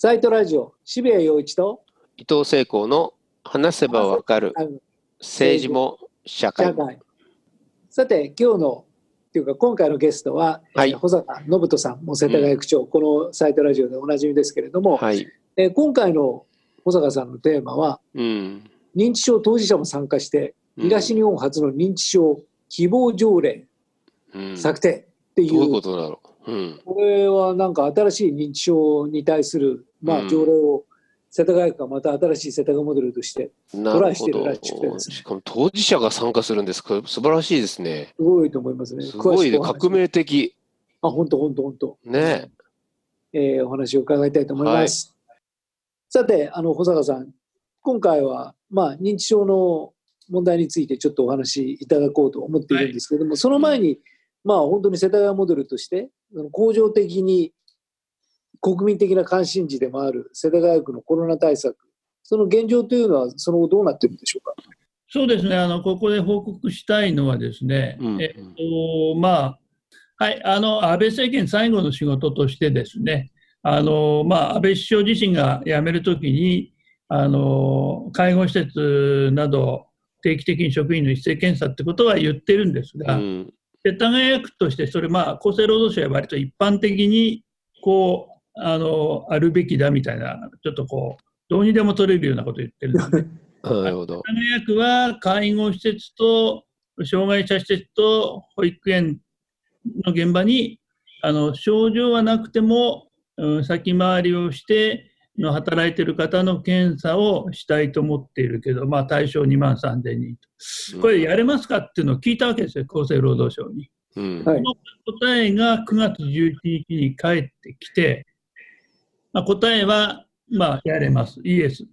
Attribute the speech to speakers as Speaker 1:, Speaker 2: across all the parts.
Speaker 1: サイトラジオ渋谷陽一と
Speaker 2: 伊藤聖光の話せばわかる政治も社会。
Speaker 1: さて今日のっていうか今回のゲストは、
Speaker 2: はい。
Speaker 1: えー保坂信人さんも世田谷区長、このサイトラジオでおなじみですけれども、
Speaker 2: はい。
Speaker 1: えー今回の保坂さんのテーマは
Speaker 2: うん。
Speaker 1: 認知症当事者も参加して東日本初の認知症希望条例
Speaker 2: うん。
Speaker 1: 策定っていう,、
Speaker 2: どういうことだろう。うん。
Speaker 1: これはなんか新しい認知症に対する、まあ、
Speaker 2: うん。
Speaker 1: 条例を世田谷区がまた新しい世田谷モデルとして
Speaker 2: な
Speaker 1: トライしてるらしくて。ですね
Speaker 2: しかも当事者が参加するんです。か素晴らしいですね。
Speaker 1: すごいと思いますね。
Speaker 2: すごいね。革命的。
Speaker 1: あ、本当本当本当。
Speaker 2: ね。
Speaker 1: えーお話を伺いたいと思います。さて、あの保坂さん、今回はまあ認知症の問題についてちょっとお話しいただこうと思っているんですけれども、その前に、まあ本当に世田谷モデルとして恒常的に国民的な関心事でもある世田谷区のコロナ対策、その現状というのはその後どうなっているんでしょうか？
Speaker 3: そうですね、あのここで報告したいのはですね、
Speaker 2: うん
Speaker 3: えっとまあはい、あの安倍政権最後の仕事としてですね、あのまあ、安倍首相自身が辞めるときにあの、介護施設など定期的に職員の一斉検査ってことは言ってるんですが、
Speaker 2: うん。
Speaker 3: 世田谷区として、それ、まあ、厚生労働省は割と一般的にこうあのあるべきだみたいな、ちょっとこう、どうにでも取れるようなことを言ってるんですね。
Speaker 2: なるほど
Speaker 3: 世田谷区は介護施設と障害者施設と保育園の現場にあの症状はなくても、うん先回りをしての働いている方の検査をしたいと思っているけど、まあ、対象2万3000人と。これやれますかっていうのを聞いたわけですよ、厚生労働省に。
Speaker 2: うん
Speaker 1: はい
Speaker 3: この答えが9月11日に返ってきて、まあ、答えは、まあ、やれます、イエス。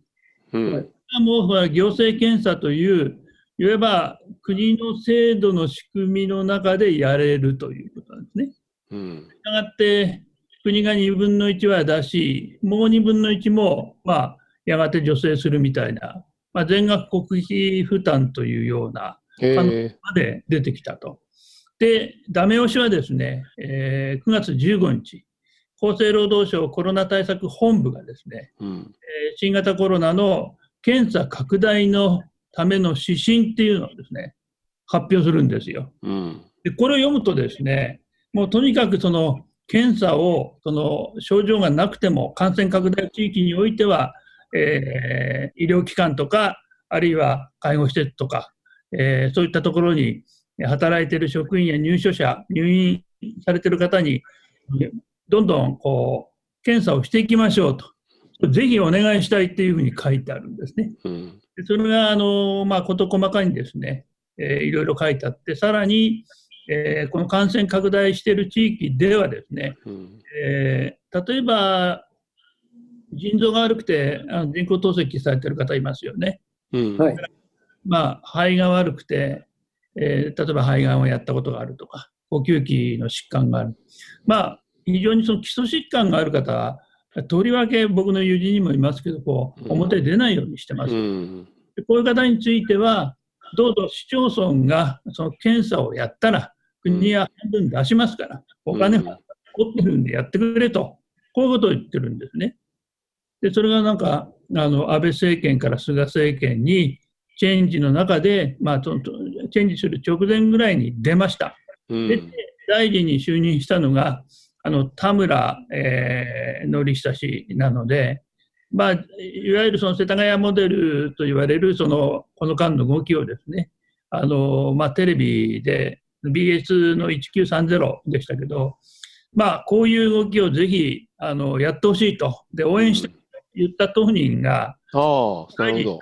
Speaker 2: うん
Speaker 3: もう行政検査という、いわば国の制度の仕組みの中でやれるということなんですね。
Speaker 2: うん
Speaker 3: したがって、国が2分の1は出し、もう2分の1も、まあ、やがて助成するみたいな、まあ、全額国費負担というような
Speaker 2: へ
Speaker 3: あの
Speaker 2: え
Speaker 3: まで出てきたと。で、ダメ押しはですね、えー9月15日、厚生労働省コロナ対策本部がですね、
Speaker 2: うん
Speaker 3: えー新型コロナの検査拡大のための指針っていうのをですね、発表するんですよ。
Speaker 2: うん
Speaker 3: で、これを読むとですね、もうとにかくその検査を、その症状がなくても感染拡大地域においては、えー医療機関とか、あるいは介護施設とか、えーそういったところに働いている職員や入所者、入院されている方に、どんどんこう検査をしていきましょうと。ぜひお願いしたいっていうふうに書いてあるんですね。
Speaker 2: うん
Speaker 3: でそれが、あの、まあ、事細かにですね、えーいろいろ書いてあって、さらに、えーこの感染拡大している地域ではですね、
Speaker 2: うん
Speaker 3: えー例えば、腎臓が悪くてあの人工透析されている方いますよね。
Speaker 2: うん
Speaker 1: はい。
Speaker 3: まあ、肺が悪くて、えー例えば肺がんをやったことがあるとか、呼吸器の疾患がある。まあ、非常にその基礎疾患がある方は、とりわけ僕の友人にもいますけど、こう表に出ないようにしてます。
Speaker 2: うん
Speaker 3: でこういう方については、どうぞ市町村がその検査をやったら、国は半分出しますから、お金
Speaker 2: うん
Speaker 3: は取ってるんでやってくれと、こういうことを言ってるんですね。で、それがなんか、あの安倍政権から菅政権に、チェンジの中で、まあ、チェンジする直前ぐらいに出ました。
Speaker 2: うん
Speaker 3: で、大臣に就任したのが、あの田村、えー、則久氏なので、まあ、いわゆるその世田谷モデルと言われるそのこの間の動きをですね、あのまあ、テレビで BS の1930でしたけど、まあ、こういう動きをぜひあのやってほしいと、で応援して言った当人が
Speaker 2: ああなるほど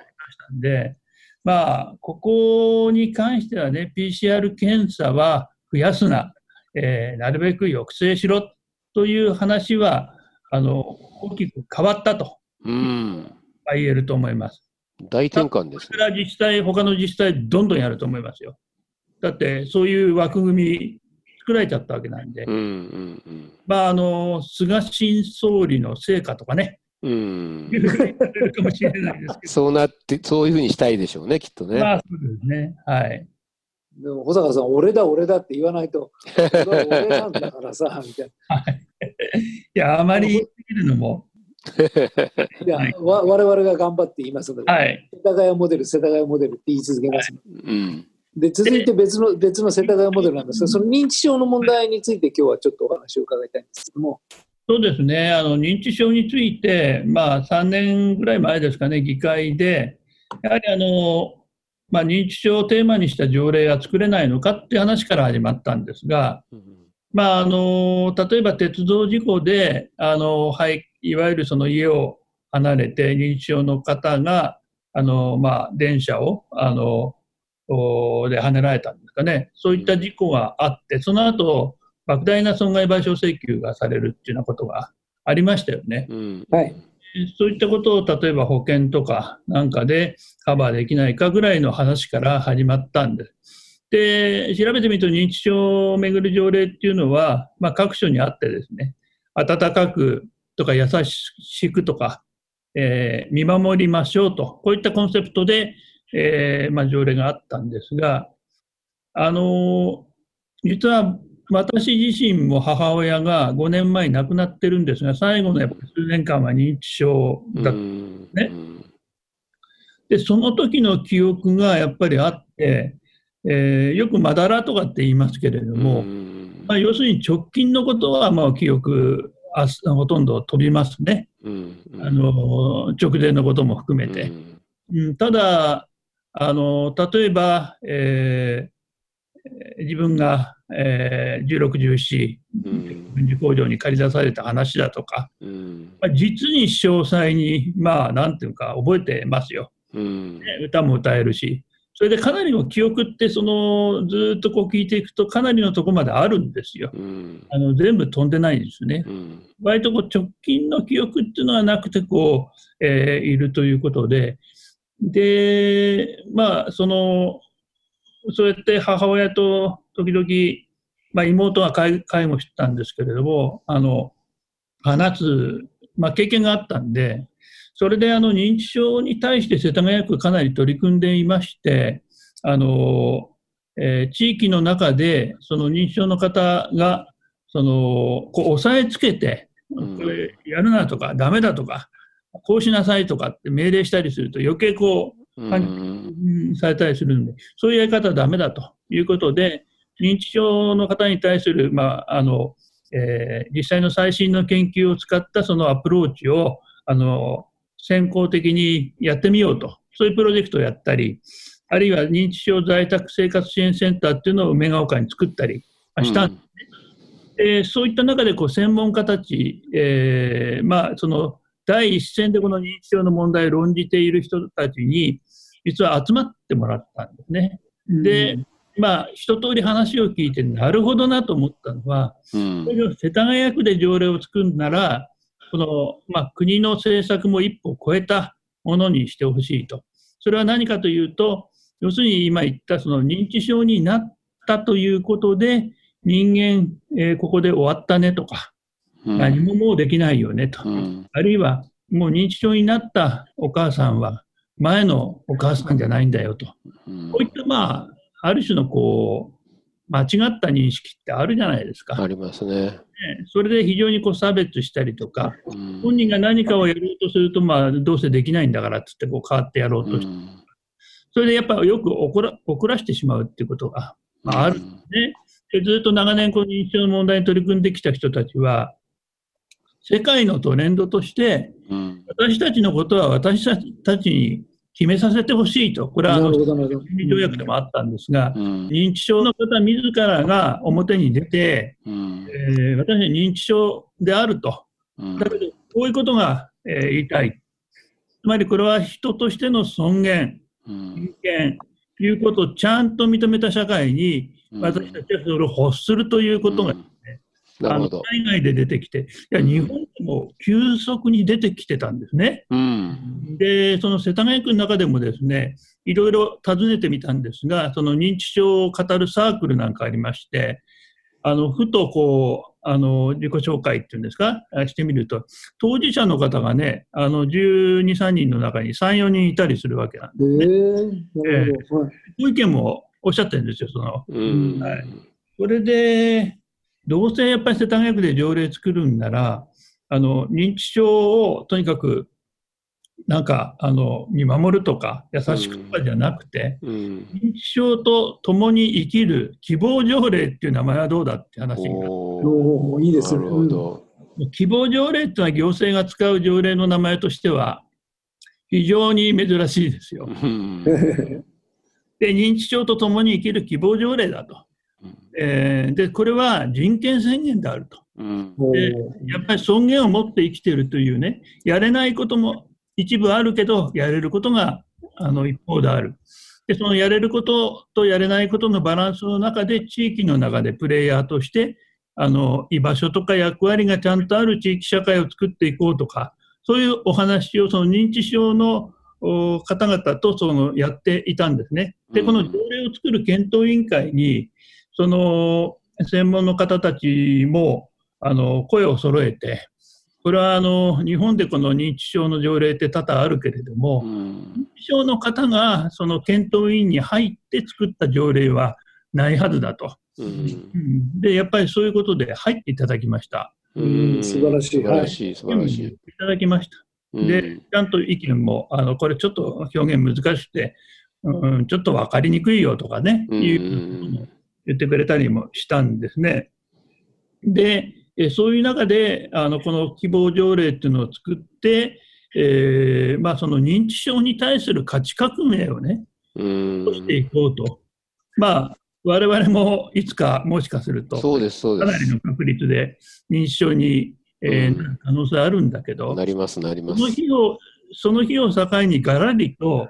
Speaker 3: んで、まあ、ここに関してはね、PCR 検査は増やすな、えーなるべく抑制しろという話は、あの大きく変わったと
Speaker 2: うん
Speaker 3: 言えると思います。
Speaker 2: 大転換ですね
Speaker 3: 自治体、他の自治体、どんどんやると思いますよ。だって、そういう枠組み作られちゃったわけなんで、
Speaker 2: うんうん
Speaker 3: まあ、あの菅新総理の成果とかね、
Speaker 2: うんそうなってそういうふうにしたいでしょうねきっと
Speaker 3: ど、
Speaker 2: ね
Speaker 3: まあ、そうですね。はい。
Speaker 1: でも保坂さん、俺だ、俺だって言わないと、俺なんだからさ、みたいな。
Speaker 3: いや、あまり言い過ぎるのも
Speaker 1: いや、わ我々が頑張って言いますので、
Speaker 3: はい。
Speaker 1: 世田谷モデル、世田谷モデルって言い続けます、
Speaker 2: うん。
Speaker 1: で、続いて別の、別の世田谷モデルなんですが、その認知症の問題について今日はちょっとお話を伺いたいんですけども、
Speaker 3: そうですね、あの認知症について、まあ、3年ぐらい前ですかね、議会で、やはりあの、まあ、認知症をテーマにした条例が作れないのかっていう話から始まったんですが、まあ、あの例えば鉄道事故であの、はい、いわゆるその家を離れて認知症の方があの、まあ、電車をあのおで跳ねられたんですかね、そういった事故があって、その後莫大な損害賠償請求がされるっていうようなことがありましたよね。
Speaker 2: うん。
Speaker 1: はい。
Speaker 3: そういったことを例えば保険とかなんかでカバーできないかぐらいの話から始まったんです。で、調べてみると認知症をめぐる条例っていうのは、まあ、各所にあってですね、温かくとか優しくとか、えー見守りましょうと、こういったコンセプトで、えーまあ、条例があったんですが、あのー実は私自身も母親が5年前に亡くなってるんですが、最後のやっぱ数年間は認知症だった
Speaker 2: うん。
Speaker 3: ねで、その時の記憶がやっぱりあって、えーよくまだらとかって言いますけれども、
Speaker 2: うん。
Speaker 3: まあ、要するに直近のことはまあ記憶あすほとんど飛びますね、
Speaker 2: うん。
Speaker 3: あの直前のことも含めて。うん、ただあの、例えば、えー自分が、えー16、17、
Speaker 2: うん。
Speaker 3: 軍事工場に借り出された話だとか、
Speaker 2: うん。
Speaker 3: まあ、実に詳細に、まあ、なんていうか、覚えてますよ。
Speaker 2: うん。
Speaker 3: ね歌も歌えるし、それでかなりの記憶ってそのずーっとこう聞いていくとかなりのとこまであるんですよ。
Speaker 2: うん。
Speaker 3: あの全部飛んでないんですね。
Speaker 2: うん。
Speaker 3: 割とこう直近の記憶っていうのはなくてこう、えーいるということで、で、まあ、その、そうやって母親と時々、まあ、妹が介介護してたんですけれども、あの、話す、まあ、経験があったんで、それであの認知症に対して世田谷区かなり取り組んでいまして、あの、えー地域の中でその認知症の方がそのこう押さえつけて、
Speaker 2: うん。
Speaker 3: これやるなとか、ダメだとか、こうしなさいとかって命令したりすると余計こう、されたりするん。で、そういうやり方はダメだということで、認知症の方に対する、まああのえー実際の最新の研究を使ったそのアプローチをあの先行的にやってみようと、そういうプロジェクトをやったり、あるいは認知症在宅生活支援センターっていうのを梅ヶ丘に作ったりまあしたんえーそういった中でこう専門家たち、えーまあ、その第一線でこの認知症の問題を論じている人たちに、実は集まってもらったんですね。で、まあ、一通り話を聞いて、なるほどなと思ったのは、
Speaker 2: うん
Speaker 3: 世田谷区で条例を作るなら、この、まあ、国の政策も一歩超えたものにしてほしいと。それは何かというと、要するに今言ったその認知症になったということで、人間、えーここで終わったねとか、
Speaker 2: うん
Speaker 3: 何ももうできないよねと。
Speaker 2: うん
Speaker 3: あるいは、もう認知症になったお母さんは、前のお母さんじゃないんだよと。
Speaker 2: うん
Speaker 3: こういった、まあ、ある種のこう、間違った認識ってあるじゃないですか。
Speaker 2: ありますね。
Speaker 3: ねそれで非常にこう差別したりとか、
Speaker 2: うん
Speaker 3: 本人が何かをやろうとすると、まあ、どうせできないんだからっつってこう変わってやろうとして、
Speaker 2: うん
Speaker 3: それでやっぱよく怒ら怒らしてしまうっていうことが、まあ、あるんですね。でずっと長年、この認知症の問題に取り組んできた人たちは、世界のトレンドとして、
Speaker 2: うん
Speaker 3: 私たちのことは私たちに決めさせてほしいと、これはあの条約でもあったんですが、
Speaker 2: うん。
Speaker 3: 認知症の方自らが表に出て、
Speaker 2: うん。
Speaker 3: えー私は認知症であると、
Speaker 2: うん。
Speaker 3: だけど、こういうことが、えー言いたい。つまりこれは人としての尊厳、
Speaker 2: うん。
Speaker 3: 人権、いうことをちゃんと認めた社会に、私たちはそれを欲するということが、
Speaker 2: うん。なる
Speaker 3: あの。海外で出てきて、いや日本でも急速に出てきてたんですね。
Speaker 2: うん。
Speaker 3: で、その世田谷区の中でもですね、いろいろ尋ねてみたんですが、その認知症を語るサークルなんかありまして、あのふとこうあの自己紹介っていうんですか、あしてみると、当事者の方がね、あの12、3人の中に3、4人いたりするわけなんで
Speaker 1: えー、なるほど。はい
Speaker 3: こうい。う意見もおっしゃってるんですよ、その。
Speaker 2: うん。
Speaker 3: はい。それで、どうせやっぱり世田谷区で条例作るんなら、あの認知症をとにかくなんかあの見守るとか優しくとかじゃなくて、
Speaker 2: うん
Speaker 3: 認知症と共に生きる希望条例っていう名前はどうだって話が
Speaker 2: おー
Speaker 1: おーいいですね。
Speaker 2: なるほど。
Speaker 3: 希望条例っていうのは行政が使う条例の名前としては非常に珍しいですよ。
Speaker 2: うん
Speaker 1: うん
Speaker 3: で認知症と共に生きる希望条例だと。えーでこれは人権宣言であると。
Speaker 2: うん
Speaker 3: でやっぱり尊厳を持って生きているというね、やれないことも一部あるけど、やれることがあの一方である。で、そのやれることとやれないことのバランスの中で、地域の中でプレイヤーとして、あの居場所とか役割がちゃんとある地域社会を作っていこうとか、そういうお話をその認知症のお方々とそのやっていたんですね。で、
Speaker 2: うん
Speaker 3: この条例を作る検討委員会に、その専門の方たちもあの声を揃えて、これはあの日本でこの認知症の条例って多々あるけれども、
Speaker 2: うん。
Speaker 3: 認知症の方がその検討委員に入って作った条例はないはずだと。
Speaker 2: うん。
Speaker 3: うん。で、やっぱりそういうことで入っていただきました。
Speaker 1: うん。素晴らしい。
Speaker 2: 素晴らしい、素晴らしい。
Speaker 3: いただきました。
Speaker 2: うん。
Speaker 3: で、ちゃんと意見も、あのこれちょっと表現難しくて、うん、ちょっと分かりにくいよとかね、
Speaker 2: うん。
Speaker 3: いう言ってくれたりもしたんですね。で、えそういう中で、あのこの希望条例っていうのを作って、えーまあ、その認知症に対する価値革命をね、
Speaker 2: うん
Speaker 3: 起していこうと。まあ、我々もいつかもしかすると、
Speaker 2: そうです、そうです
Speaker 3: かなりの。確率で認知症に、えー可能性あるんだけど、
Speaker 2: なります、なりま
Speaker 3: その
Speaker 2: す。
Speaker 3: 日を、その日を境にガラリと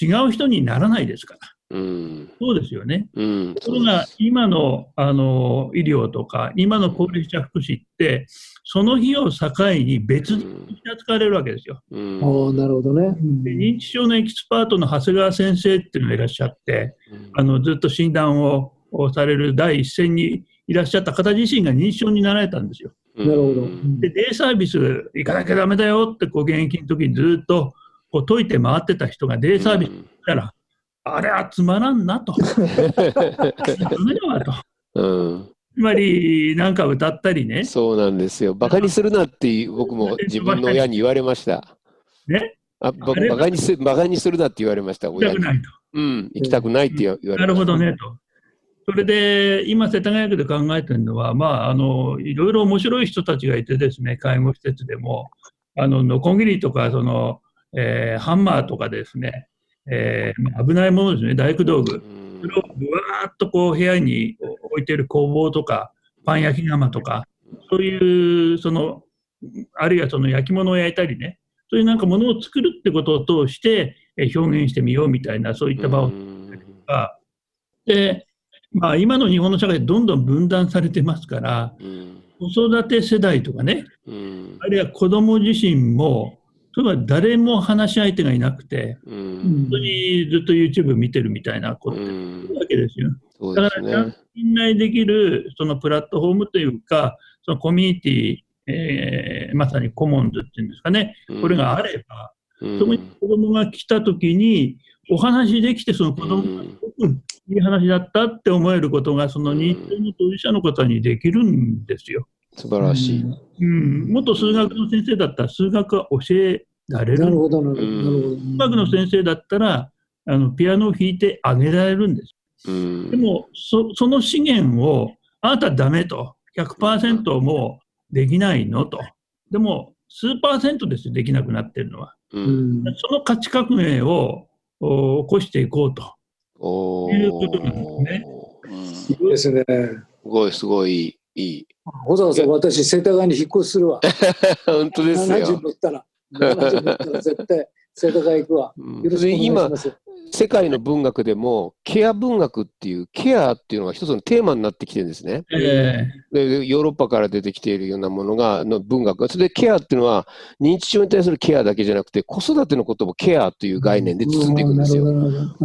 Speaker 3: 違う人にならないですから。
Speaker 2: うん。
Speaker 3: そうですよね。
Speaker 2: うん。
Speaker 3: ところが、今のあの医療とか、今の高齢者福祉って、その日を境に別に扱われるわけですよ。
Speaker 2: うん。
Speaker 1: ああ、なるほどね。
Speaker 3: で認知症のエキスパートの長谷川先生っていうのがいらっしゃって、あのずっと診断ををされる第一線にいらっしゃった方自身が認知症になられたんですよ。
Speaker 2: な
Speaker 1: なるほど。
Speaker 2: うん
Speaker 3: で、デイサービス行かなきゃだめだよってこう現役の時にずっとこう解いて回ってた人がデイサービス行ったら、あれはつまらんなと。
Speaker 2: うん。
Speaker 3: つまり、なんか歌ったりね、
Speaker 2: そうなんですよ。バカにするなって僕も自分の親に言われました。
Speaker 3: ね、
Speaker 2: あバカにすバカにするなって言われました、親に。
Speaker 3: 行きたくないと。
Speaker 2: うん、行きたくないって言わ言われました。
Speaker 3: なるほどねと。それで、今、世田谷区で考えてるのは、まあ、あのいろいろ面白い人たちがいてですね、介護施設でも、あのノコギリとかその、えーハンマーとかですね、えーまあ危ないものですね、大工道具。
Speaker 2: うん。
Speaker 3: それをぶわーっとこう部屋に置いてる工房とか、パン焼き窯とか、そういう、その、あるいはその焼き物を焼いたりね、そういうなんかものを作るってことを通してえー表現してみようみたいな、そういった場を
Speaker 2: うん
Speaker 3: か、で、まあ、今の日本の社会、どんどん分断されてますから、
Speaker 2: うん。
Speaker 3: 子育て世代とかね、
Speaker 2: うん。
Speaker 3: あるいは子供自身も、例えば誰も話し相手がいなくて、
Speaker 2: う
Speaker 1: うん。
Speaker 3: 本当にずっと YouTube 見てるみたいなこと
Speaker 2: う
Speaker 3: ある
Speaker 2: ん
Speaker 3: わけですよ。
Speaker 2: そうです
Speaker 3: だから。信頼できるそのプラットフォームというか、そのコミュニティ、えーまさにコモンズっていうんですかね、これがあれば、
Speaker 2: うん。
Speaker 3: そこに子供が来たときに、お話できて、その子供がすごくいい話だったって思えることが、その認知症の当事者の方にできるんですよ。
Speaker 2: 素晴らしい。
Speaker 3: うん、元数学の先生だったら、数学は教えられる。
Speaker 1: なるほど、なるほど。
Speaker 2: うん
Speaker 1: なるほど
Speaker 3: 数学の先生だったら、あのピアノを弾いてあげられるんです。
Speaker 2: うん
Speaker 3: でも、そその資源を、あなたダメと、100%もうできないのと。でも、数パーセントですよ、できなくなってるのは。その価値革命をお起こしていこうと。いうことなんですね
Speaker 2: うん
Speaker 1: いいですね。
Speaker 2: すごい、すごいいい。
Speaker 1: 小坂さん、私、世田谷に引っ越しするわ。
Speaker 2: 本当です
Speaker 1: 70
Speaker 2: よ。
Speaker 1: 乗ったら。70乗ったら絶対、世田谷行くわ。
Speaker 2: うん
Speaker 1: よろしくお願いし
Speaker 2: 今
Speaker 1: ま、す。
Speaker 2: 世界の文学でも、ケア文学っていう、ケアっていうのが一つのテーマになってきてるんですね。
Speaker 3: え
Speaker 2: でヨーロッパから出てきているようなものが、の文学。それでケアっていうのは、認知症に対するケアだけじゃなくて、子育てのこともケアという概念で包んでいくんですよ。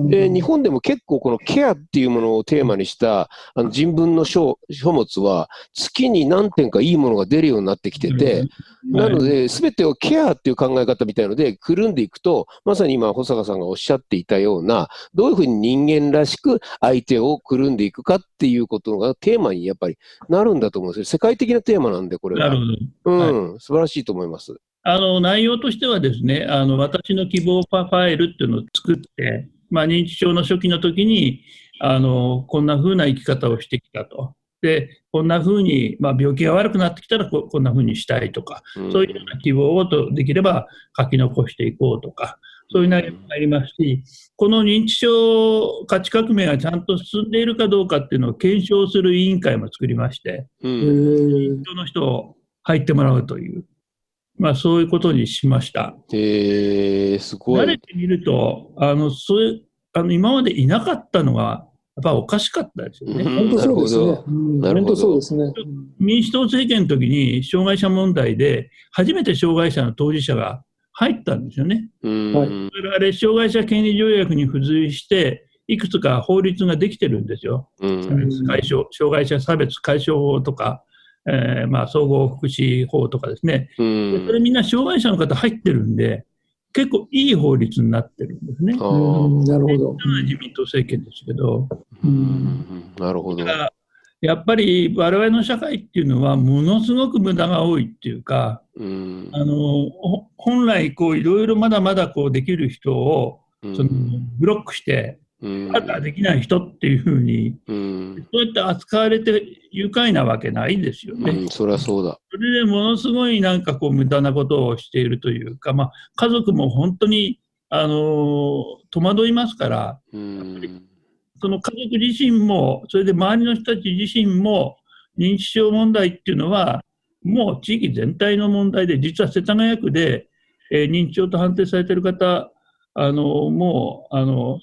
Speaker 2: で、日本でも結構このケアっていうものをテーマにしたあの人文の書書物は月に何点かいいものが出るようになってきてて、なので全てをケアっていう考え方みたいのでくるんでいくと、まさに今保坂さんがおっしゃっていたようような、どういうふうに人間らしく相手をくるんでいくかっていうことがテーマにやっぱりなるんだと思うんですよ。世界的なテーマなんで、これは。
Speaker 3: なるほど。
Speaker 2: うん、
Speaker 3: は
Speaker 2: 素晴らしいと思います。
Speaker 3: あの内容としてはですね、あの私の希望パファイルっていうのを作って、まあ、認知症の初期の時にあのこんな風な生き方をしてきたと。で、こんな風に、まあ、病気が悪くなってきたらここんな風にしたいとか、
Speaker 2: ん
Speaker 3: そういうような希望をとできれば書き残していこうとか、そういう内容もありますし、この認知症価値革命がちゃんと進んでいるかどうかっていうのを検証する委員会も作りまして、
Speaker 2: う
Speaker 1: へ
Speaker 2: ん。
Speaker 1: ー
Speaker 3: その人を入ってもらうという、まあ、そういうことにしました。
Speaker 2: へえ、すごい。
Speaker 3: 慣れてみると、あのそういうあの今までいなかったのが、やっぱおかしかったですよね。
Speaker 2: うん
Speaker 1: 本当そうですね
Speaker 2: なるほ。
Speaker 1: うん
Speaker 2: なるほど
Speaker 1: 本当そうですね。
Speaker 3: 民主党政権の時に、障害者問題で、初めて障害者の当事者が入ったんですよね。
Speaker 2: うん。
Speaker 1: はい
Speaker 3: 我々、障害者権利条約に付随して、いくつか法律ができてるんですよ。
Speaker 2: うん
Speaker 3: 差別解消障害者差別解消法とか、えーまあ、総合福祉法とかですね。それ
Speaker 2: ん。
Speaker 3: みんな障害者の方入ってるんで、結構いい法律になってるんですね。
Speaker 1: なるほど。
Speaker 3: 自民党政権ですけど、
Speaker 2: うんなるほど
Speaker 3: だか。らやっぱり我々の社会っていうのは、ものすごく無駄が多いっていうか、
Speaker 2: うん
Speaker 3: あのほ本来こういろいろまだまだこうできる人を
Speaker 2: うん
Speaker 3: そのブロックして、
Speaker 2: うん
Speaker 3: まだできない人っていうふうに、
Speaker 2: うん
Speaker 3: そうやって扱われて愉快なわけないですよね。
Speaker 2: うん、そりゃそうだ。
Speaker 3: それでものすごいなんかこう無駄なことをしているというか、まあ、家族も本当に、あのー戸惑いますから、
Speaker 2: うん。
Speaker 3: その家族自身も、それで周りの人たち自身も、認知症問題っていうのは、もう地域全体の問題で、実は世田谷区で、えー認知症と判定されている方、あのもうあの、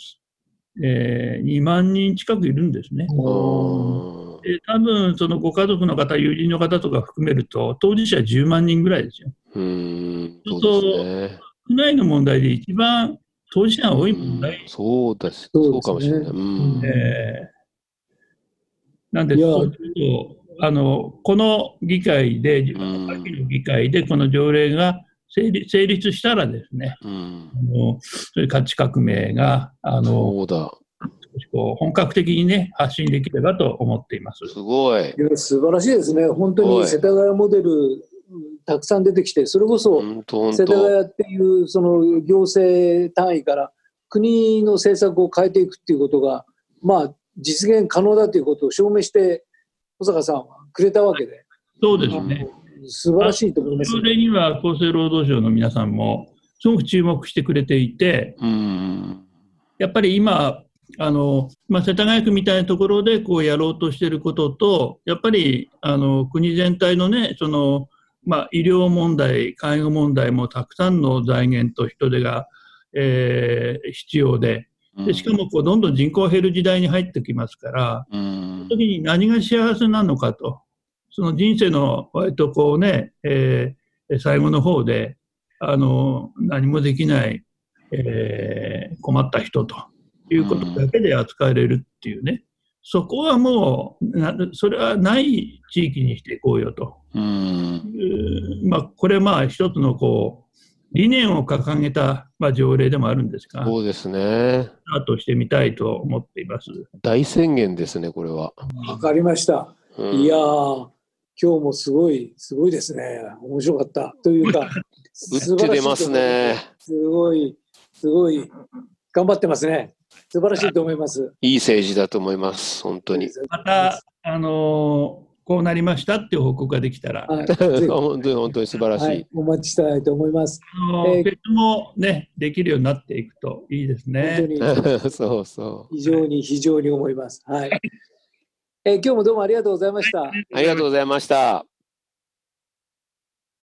Speaker 3: えー2万人近くいるんですね。で多分そのご家族の方、友人の方とか含めると、当事者10万人ぐらいですよ。
Speaker 2: うん。そうですね。
Speaker 3: 区内の問題で一番当事者が多い問
Speaker 2: うん
Speaker 3: 題、
Speaker 2: そうです。
Speaker 1: そうですね
Speaker 2: そうかもしれない。うん。
Speaker 3: えーなんで、そうするとあのこの議会で、自分の秋の議会でこの条例が成立成立したらですね、
Speaker 2: うん。
Speaker 3: あのそういう価値革命があの
Speaker 2: そうだ。
Speaker 3: こう本格的にね、発信できればと思っています。
Speaker 2: すごい。
Speaker 1: いや素晴らしいですね。本当
Speaker 2: はい
Speaker 1: に世田谷モデルうんたくさん出てきて、それこそ世田
Speaker 2: 当。
Speaker 1: 谷っていうその行政単位から国の政策を変えていくっていうことが、まあ実現可能だということを証明して保坂さんはくれたわけで、
Speaker 3: そうですね。
Speaker 1: 素晴らしいと思います
Speaker 3: そ。れには厚生労働省の皆さんもすごく注目してくれていて、
Speaker 2: うん。
Speaker 3: やっぱり今、あのまあ、世田谷区みたいなところでこうやろうとしていることと、やっぱりあの国全体のね、そのまあ、医療問題、介護問題もたくさんの財源と人手が、えー必要で、でしかもこうどんどん人口が減る時代に入ってきますから、
Speaker 2: うん。
Speaker 3: 時に何が幸せなのかと、その人生の割とこうね、えー最後の方で、あの、何もできない、えー困った人ということだけで扱われるっていうね、そこはもうな、それはない地域にしていこうよとまあ、これまあ一つのこう、理念を掲げた、まあ、条例でもあるんですが、ス
Speaker 2: そうですね。
Speaker 3: タートしてみたいと思っています。
Speaker 2: 大宣言ですね、これは。
Speaker 1: わかりました。
Speaker 2: うん
Speaker 1: いやー、今日もすごい、すごいですね。面白かった。というか、
Speaker 2: 打って出ますね。
Speaker 1: すごい、すごい、頑張ってますね。素晴らしいと思います。
Speaker 2: いい政治だと思います、本当に。
Speaker 3: また、あのーこうなりましたっていう報告ができたら、
Speaker 1: はい、
Speaker 2: 本当に本当に素晴らしい。
Speaker 1: はい、お待ちしたいと思います。
Speaker 3: あの
Speaker 1: えー
Speaker 3: もね、できるようになっていくといいです
Speaker 1: 本
Speaker 3: ね。
Speaker 2: そうそ
Speaker 1: 非常に非常に思います。はい。えー今日もどうもありがとうございました。
Speaker 2: う。ありがとうございました。